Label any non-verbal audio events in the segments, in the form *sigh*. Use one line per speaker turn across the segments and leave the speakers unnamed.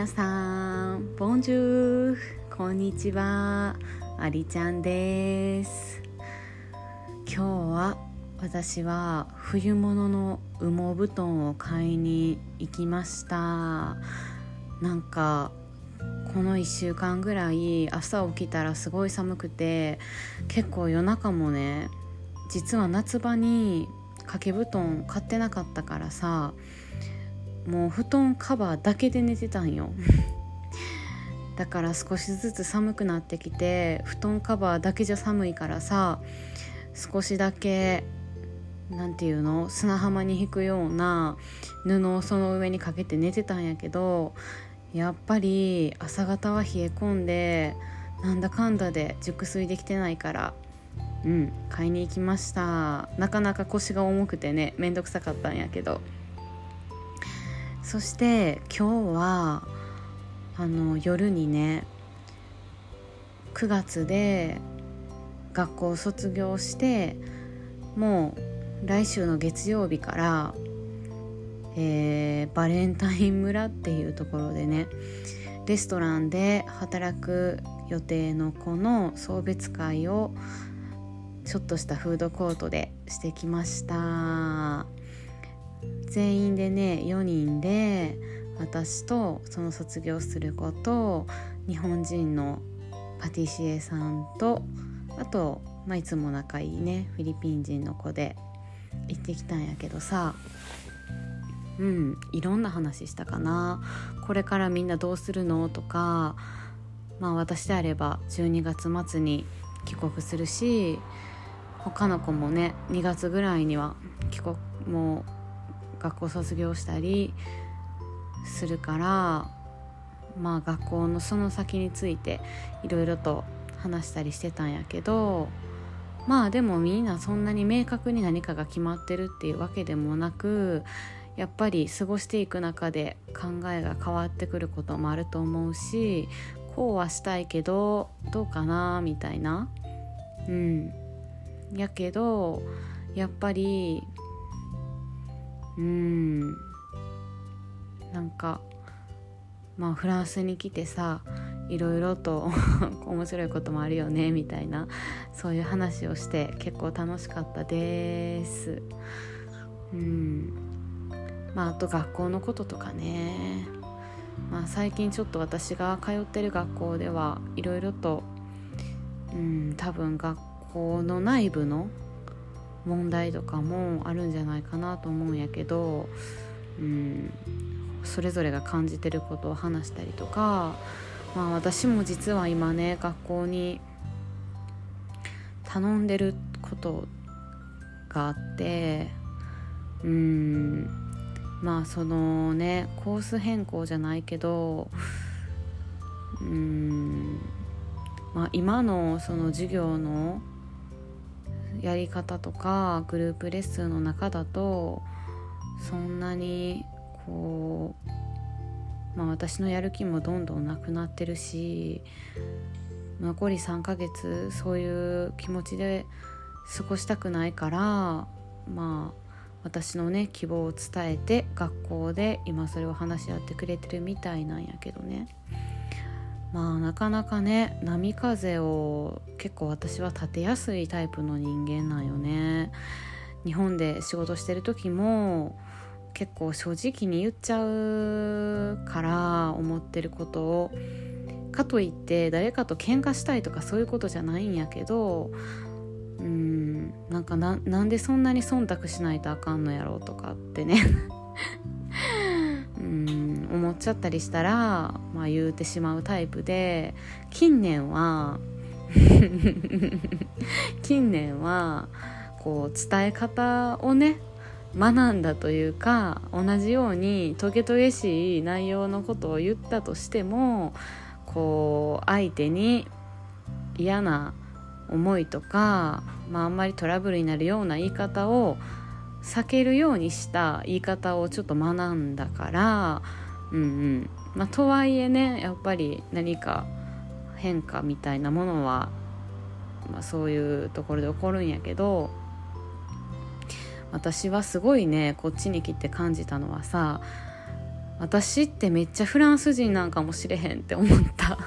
皆さんボンジュー。こんにちは。ありちゃんです。今日は私は冬物の羽毛布団を買いに行きました。なんかこの1週間ぐらい朝起きたらすごい寒くて結構夜中もね実は夏場に掛け布団買ってなかったからさもう布団カバーだけで寝てたんよ。*laughs* だから少しずつ寒くなってきて布団カバーだけじゃ寒いからさ少しだけ何て言うの砂浜に引くような布をその上にかけて寝てたんやけどやっぱり朝方は冷え込んでなんだかんだで熟睡できてないからうん買いに行きました。なかなか腰が重くてねめんどくさかったんやけど。そして今日はあの夜にね9月で学校を卒業してもう来週の月曜日からえー、バレンタイン村っていうところでねレストランで働く予定の子の送別会をちょっとしたフードコートでしてきました。全員でね4人で私とその卒業する子と日本人のパティシエさんとあと、まあ、いつも仲いいねフィリピン人の子で行ってきたんやけどさうんいろんな話したかな。これからみんなどうするの？とかまあ私であれば12月末に帰国するし他の子もね2月ぐらいには帰国もう学校卒業したりするからまあ学校のその先についていろいろと話したりしてたんやけどまあでもみんなそんなに明確に何かが決まってるっていうわけでもなくやっぱり過ごしていく中で考えが変わってくることもあると思うしこうはしたいけどどうかなみたいな。うん。やけどやっぱりうん。なんかまあフランスに来てさいろいろと *laughs* 面白いこともあるよねみたいなそういう話をして結構楽しかったです。うん。まあ、あと学校のこととかね、まあ、最近ちょっと私が通ってる学校ではいろいろと、うん、多分学校の内部の問題とかもあるんじゃないかなと思うんやけど、うん、それぞれが感じてることを話したりとか、まあ、私も実は今ね学校に頼んでることがあってうんまあそのねコース変更じゃないけどうんまあ今のその授業のやり方とかグループレッスンの中だとそんなにこうまあ私のやる気もどんどんなくなってるし残り3ヶ月そういう気持ちで過ごしたくないからまあ私のね希望を伝えて学校で今それを話し合ってくれてるみたいなんやけどね。まあなかなかね波風を結構私は立てやすいタイプの人間なんよね。日本で仕事してる時も結構正直に言っちゃうから思ってることを。かといって誰かと喧嘩したいとかそういうことじゃないんやけどうんなんかななんでそんなに忖度しないとあかんのやろうとかってね。*laughs* うん。思っちゃったりしたら、まあ、言うてしまうタイプで近年は *laughs* 近年はこう伝え方をね学んだというか同じようにトゲトゲしい内容のことを言ったとしてもこう相手に嫌な思いとか、まあ、あんまりトラブルになるような言い方を避けるようにした言い方をちょっと学んだからうんうん。まあとはいえねやっぱり何か変化みたいなものは、まあ、そういうところで起こるんやけど私はすごいねこっちに来て感じたのはさ私ってめっちゃフランス人なんかもしれへんって思った。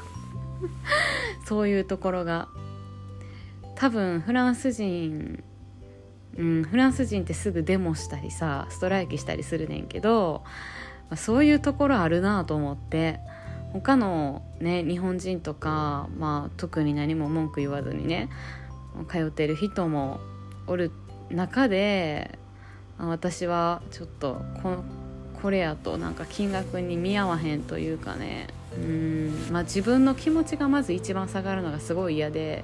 *laughs* そういうところが。多分フランス人うんフランス人ってすぐデモしたりさストライキしたりするねんけど、まあ、そういうところあるなと思って他のね日本人とか、まあ、特に何も文句言わずにね通ってる人もおる中で私はちょっとここれやとなんか金額に見合わへんというかねうんまあ自分の気持ちがまず一番下がるのがすごい嫌で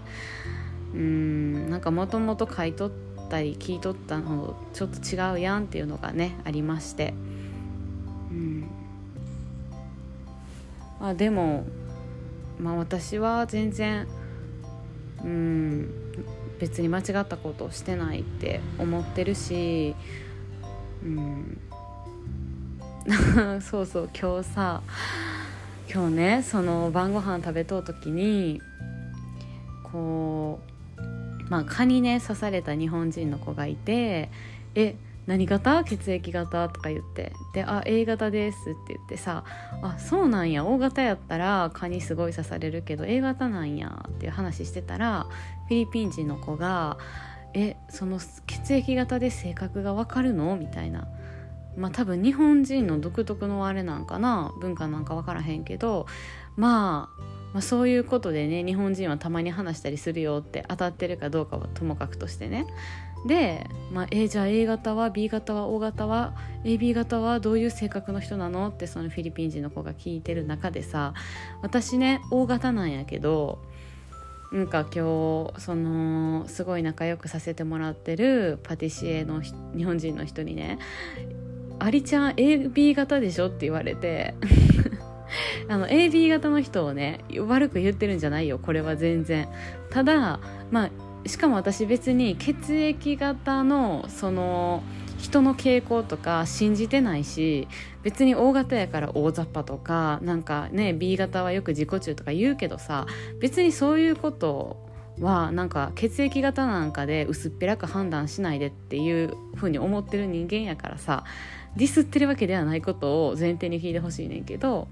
うんなんかもともと買い取ったり聞い取ったのとちょっと違うやんっていうのがねありまして。うん。あでもまあ私は全然うん別に間違ったことをしてないって思ってるしうん。*laughs* そうそう今日さ今日ねその晩ご飯食べとう時にこうまあ蚊にね刺された日本人の子がいて「えっ何型？血液型?」とか言ってで「あ A 型です」って言ってさ「あそうなんや O 型やったら蚊にすごい刺されるけど A 型なんや」っていう話してたらフィリピン人の子が「えその血液型で性格がわかるの?」みたいな。まあ多分日本人の独特のあれなんかな？文化なんか分からへんけど、まあ、まあそういうことでね日本人はたまに話したりするよって当たってるかどうかはともかくとしてねで、まあ、えじゃあ A 型は B 型は O 型は AB 型はどういう性格の人なの？ってそのフィリピン人の子が聞いてる中でさ私ね O 型なんやけどなんか今日そのすごい仲良くさせてもらってるパティシエの日本人の人にねアリちゃん AB 型でしょ？って言われて。*laughs* あの AB 型の人をね悪く言ってるんじゃないよこれは全然。ただまあしかも私別に血液型のその人の傾向とか信じてないし別に O 型やから大雑把とかなんかね B 型はよく自己中とか言うけどさ別にそういうことはなんか血液型なんかで薄っぺらく判断しないでっていう風に思ってる人間やからさディスってるわけではないことを前提に聞いてほしいねんけど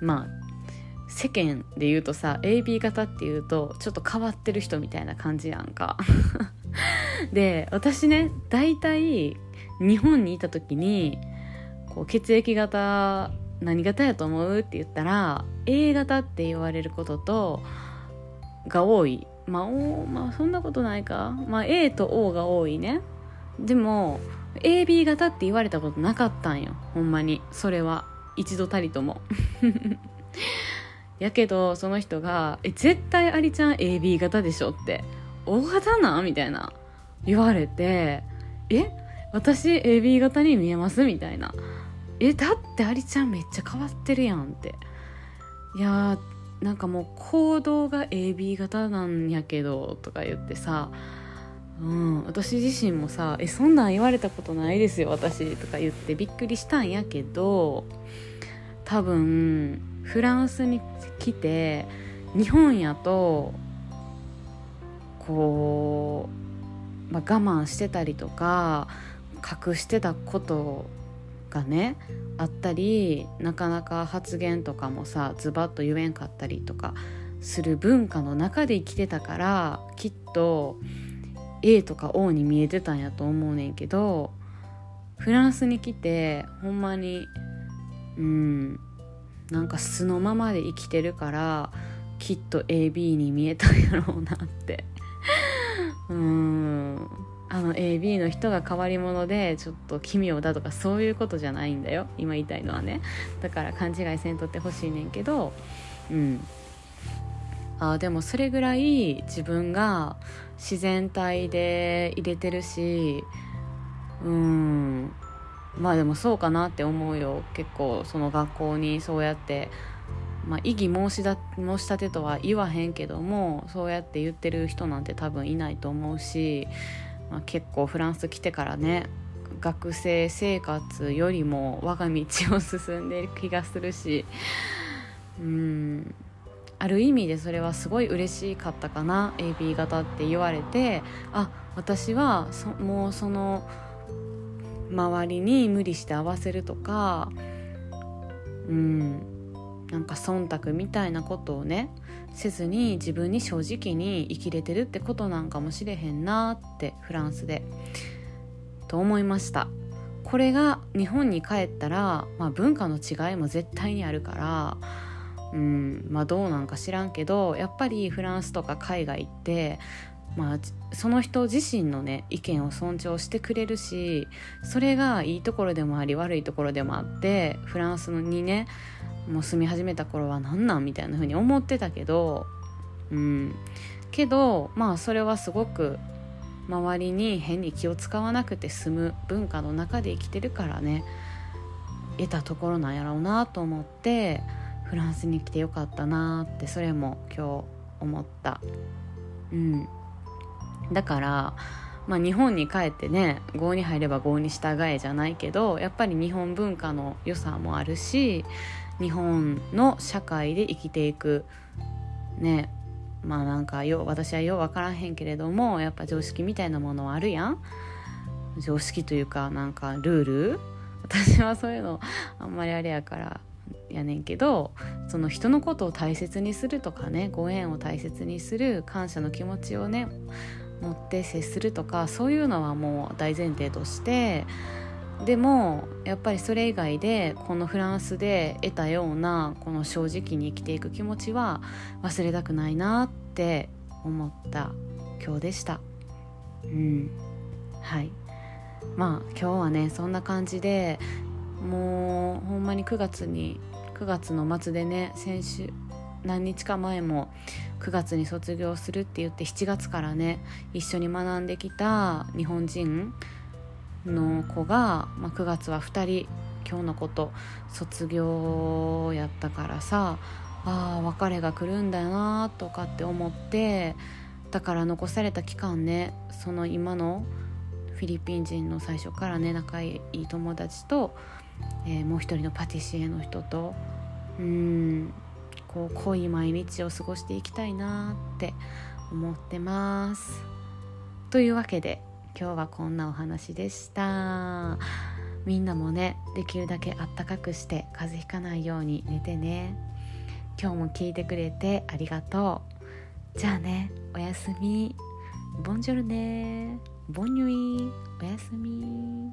まあ世間で言うとさ AB 型っていうとちょっと変わってる人みたいな感じやんか。*laughs* で私ね大体日本にいた時にこう血液型何型やと思うって言ったら A 型って言われることとが多い。まあ、おまあそんなことないか、まあ、A と O が多いね。でも AB 型って言われたことなかったんよ。ほんまに。それは。一度たりとも。*laughs* やけどその人が「え絶対ありちゃん AB 型でしょ」って「O 型な?」みたいな言われて「え私 AB 型に見えます?」みたいな「えだってありちゃんめっちゃ変わってるやん」っていやーなんかもう行動が AB 型なんやけどとか言ってさうん、私自身もさ「えそんなん言われたことないですよ私」とか言ってびっくりしたんやけど多分フランスに来て日本やとこう、まあ、我慢してたりとか隠してたことがねあったりなかなか発言とかもさズバッと言えんかったりとかする文化の中で生きてたからきっと A とか O に見えてたんやと思うねんけどフランスに来てほんまにうん。なんか素のままで生きてるからきっと AB に見えたんやろうなって。*laughs* うん。あの AB の人が変わり者でちょっと奇妙だとかそういうことじゃないんだよ。今言いたいのはね。だから勘違いせんとってほしいねんけど。うん。あでもそれぐらい自分が自然体で入れてるしうん。まあでもそうかなって思うよ。結構その学校にそうやって、まあ、異議申しだ申し立てとは言わへんけどもそうやって言ってる人なんて多分いないと思うし、まあ、結構フランス来てからね学生生活よりも我が道を進んでいる気がするしうんある意味でそれはすごい嬉しかったかな AB 型って言われてあ私はもうその周りに無理して合わせるとかうんなんか忖度みたいなことをねせずに自分に正直に生きれてるってことなんかもしれへんなってフランスでと思いました。これが日本に帰ったら、まあ、文化の違いも絶対にあるからうんまあどうなんか知らんけどやっぱりフランスとか海外ってまあ、その人自身のね意見を尊重してくれるしそれがいいところでもあり悪いところでもあってフランスにねもう住み始めた頃は何なんみたいな風に思ってたけどうん。けどまあそれはすごく周りに変に気を使わなくて済む文化の中で生きてるからね得たところなんやろうなと思ってフランスに来てよかったなってそれも今日思った。うん。だからまあ、日本に帰ってね郷に入れば郷に従えじゃないけどやっぱり日本文化の良さもあるし日本の社会で生きていく。ね。まあなんかよ私はよう分からへんけれどもやっぱ常識みたいなものはあるやん。常識というかなんかルール。私はそういうのあんまりあれやからやねんけどその人のことを大切にするとかねご縁を大切にする感謝の気持ちをね持って接するとかそういうのはもう大前提としてでもやっぱりそれ以外でこのフランスで得たようなこの正直に生きていく気持ちは忘れたくないなって思った今日でした。うん。はい。まあ今日はねそんな感じでもうほんまに9月に9月の末でね先週何日か前も9月に卒業するって言って7月からね一緒に学んできた日本人の子が、まあ、9月は2人今日のこと卒業やったからさああ別れが来るんだよなとかって思ってだから残された期間ねその今のフィリピン人の最初からね仲いい友達と、えー、もう一人のパティシエの人とうんこう濃い毎日を過ごしていきたいなって思ってます。というわけで今日はこんなお話でした。みんなもねできるだけあったかくして風邪ひかないように寝てね。今日も聞いてくれてありがとう。じゃあねおやすみ。ボンジョルねボンニュイ。おやすみ。